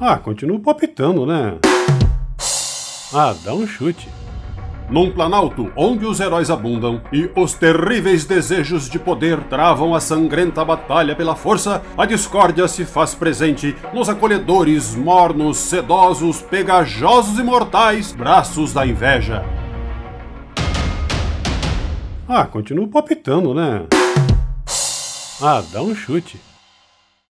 Ah, continua palpitando, né? Ah, dá um chute. Num planalto onde os heróis abundam e os terríveis desejos de poder travam a sangrenta batalha pela força, a discórdia se faz presente nos acolhedores, mornos, sedosos, pegajosos e mortais braços da inveja. Ah, continua palpitando, né? Ah, dá um chute.